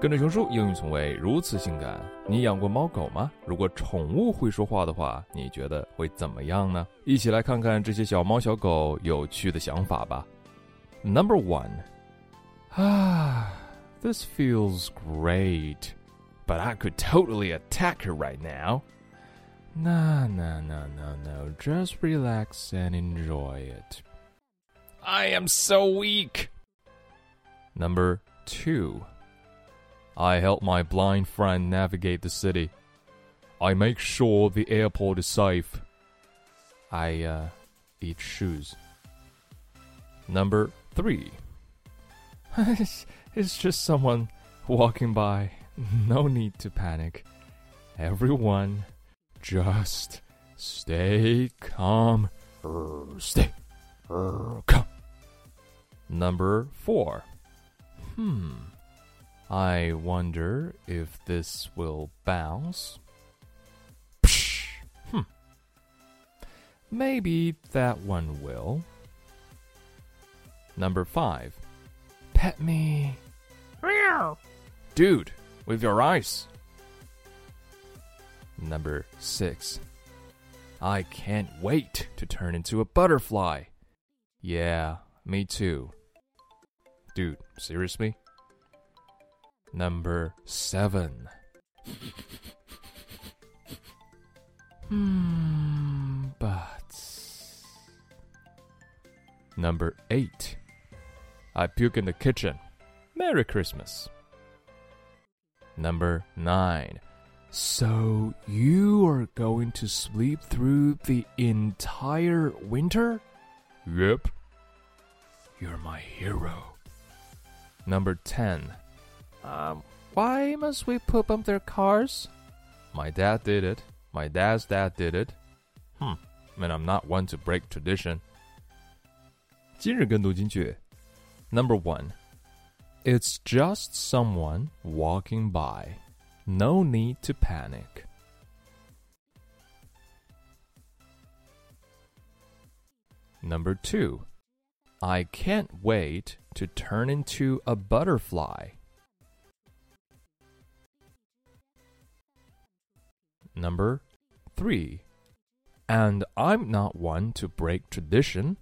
跟着熊叔，英语从未如此性感。你养过猫狗吗？如果宠物会说话的话，你觉得会怎么样呢？一起来看看这些小猫小狗有趣的想法吧。Number one，啊，This feels great, but I could totally attack her right now. No, no, no, no, no. Just relax and enjoy it. I am so weak. Number two. I help my blind friend navigate the city. I make sure the airport is safe. I uh, eat shoes. Number three. it's just someone walking by. No need to panic. Everyone, just stay calm. Stay calm. Number four. Hmm. I wonder if this will bounce. Psh, hmm. Maybe that one will. Number five. Pet me. Meow. Dude, with your eyes. Number six. I can't wait to turn into a butterfly. Yeah, me too. Dude, seriously? Number seven. hmm, but. Number eight. I puke in the kitchen. Merry Christmas. Number nine. So you are going to sleep through the entire winter? Yep. You're my hero. Number 10. Um, why must we poop up their cars? My dad did it. My dad's dad did it. Hmm. And I'm not one to break tradition. 今日跟读金句 Number one. It's just someone walking by. No need to panic. Number two. I can't wait to turn into a butterfly. Number three. And I'm not one to break tradition.